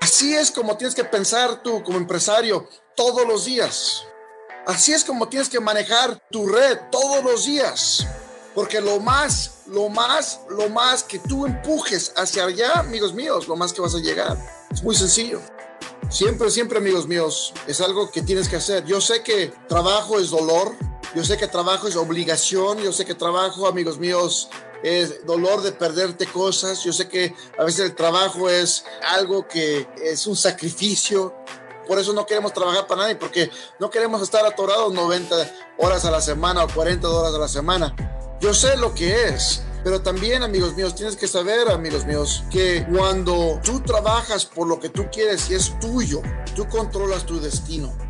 Así es como tienes que pensar tú como empresario todos los días. Así es como tienes que manejar tu red todos los días. Porque lo más, lo más, lo más que tú empujes hacia allá, amigos míos, lo más que vas a llegar. Es muy sencillo. Siempre, siempre, amigos míos, es algo que tienes que hacer. Yo sé que trabajo es dolor, yo sé que trabajo es obligación, yo sé que trabajo, amigos míos, es dolor de perderte cosas. Yo sé que a veces el trabajo es algo que es un sacrificio. Por eso no queremos trabajar para nadie, porque no queremos estar atorados 90 horas a la semana o 40 horas a la semana. Yo sé lo que es, pero también, amigos míos, tienes que saber, amigos míos, que cuando tú trabajas por lo que tú quieres y es tuyo, tú controlas tu destino.